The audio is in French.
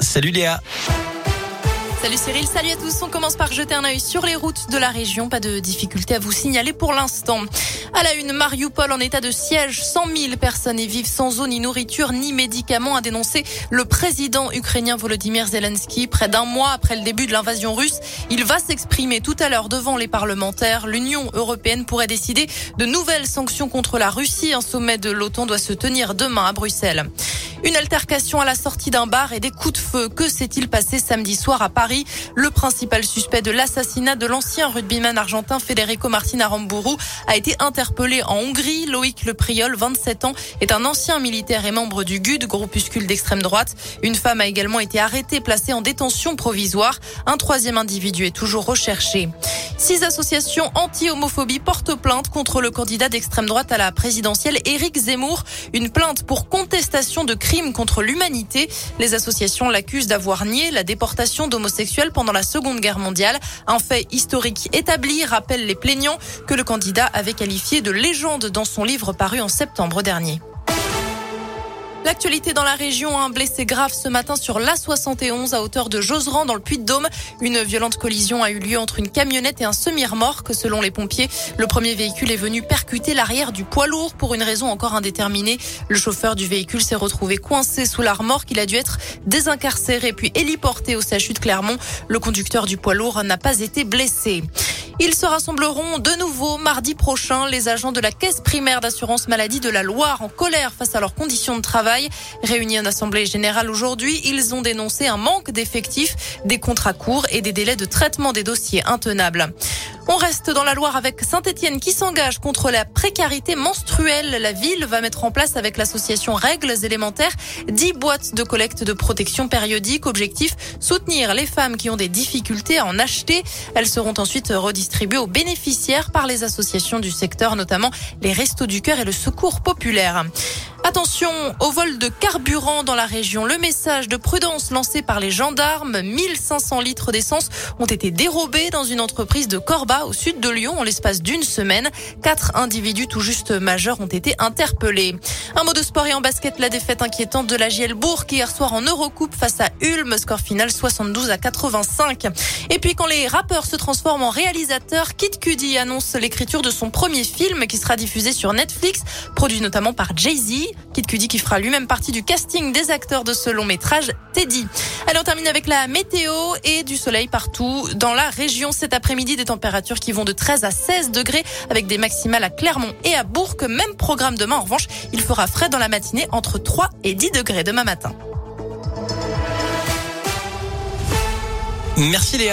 Salut Léa. Salut Cyril, salut à tous. On commence par jeter un œil sur les routes de la région. Pas de difficulté à vous signaler pour l'instant. À la une, Mariupol en état de siège. 100 000 personnes y vivent sans eau, ni nourriture, ni médicaments, a dénoncé le président ukrainien Volodymyr Zelensky. Près d'un mois après le début de l'invasion russe, il va s'exprimer tout à l'heure devant les parlementaires. L'Union européenne pourrait décider de nouvelles sanctions contre la Russie. Un sommet de l'OTAN doit se tenir demain à Bruxelles. Une altercation à la sortie d'un bar et des coups de feu. Que s'est-il passé samedi soir à Paris? Le principal suspect de l'assassinat de l'ancien rugbyman argentin Federico Martin Aramburu a été interpellé en Hongrie. Loïc Le Priol, 27 ans, est un ancien militaire et membre du GUD, groupuscule d'extrême droite. Une femme a également été arrêtée, placée en détention provisoire. Un troisième individu est toujours recherché. Six associations anti-homophobie portent plainte contre le candidat d'extrême droite à la présidentielle, Éric Zemmour. Une plainte pour contestation de crimes contre l'humanité. Les associations l'accusent d'avoir nié la déportation d'homosexuels pendant la Seconde Guerre mondiale. Un fait historique établi, rappelle les plaignants, que le candidat avait qualifié de légende dans son livre paru en septembre dernier. L'actualité dans la région, un blessé grave ce matin sur l'A71 à hauteur de Joseran dans le Puy-de-Dôme. Une violente collision a eu lieu entre une camionnette et un semi-remorque. Selon les pompiers, le premier véhicule est venu percuter l'arrière du poids lourd pour une raison encore indéterminée. Le chauffeur du véhicule s'est retrouvé coincé sous la remorque. Il a dû être désincarcéré puis héliporté au CHU de Clermont. Le conducteur du poids lourd n'a pas été blessé. Ils se rassembleront de nouveau mardi prochain. Les agents de la caisse primaire d'assurance maladie de la Loire en colère face à leurs conditions de travail. Réunis en assemblée générale aujourd'hui, ils ont dénoncé un manque d'effectifs, des contrats courts et des délais de traitement des dossiers intenables. On reste dans la Loire avec Saint-Etienne qui s'engage contre la précarité menstruelle. La ville va mettre en place avec l'association Règles élémentaires 10 boîtes de collecte de protection périodique. Objectif, soutenir les femmes qui ont des difficultés à en acheter. Elles seront ensuite redistribuées aux bénéficiaires par les associations du secteur, notamment les Restos du Cœur et le Secours Populaire. Attention au vol de carburant dans la région. Le message de prudence lancé par les gendarmes, 1500 litres d'essence ont été dérobés dans une entreprise de Corba au sud de Lyon en l'espace d'une semaine. Quatre individus tout juste majeurs ont été interpellés. Un mot de sport et en basket, la défaite inquiétante de la Gielbourg hier soir en Eurocoupe face à Ulm, score final 72 à 85. Et puis quand les rappeurs se transforment en réalisateurs, Kid Cudi annonce l'écriture de son premier film qui sera diffusé sur Netflix, produit notamment par Jay-Z. Kid Cudi qui fera lui-même partie du casting des acteurs de ce long métrage Teddy. Allez, on termine avec la météo et du soleil partout dans la région cet après-midi. Des températures qui vont de 13 à 16 degrés avec des maximales à Clermont et à Bourg. Même programme demain. En revanche, il fera frais dans la matinée entre 3 et 10 degrés demain matin. Merci Léa.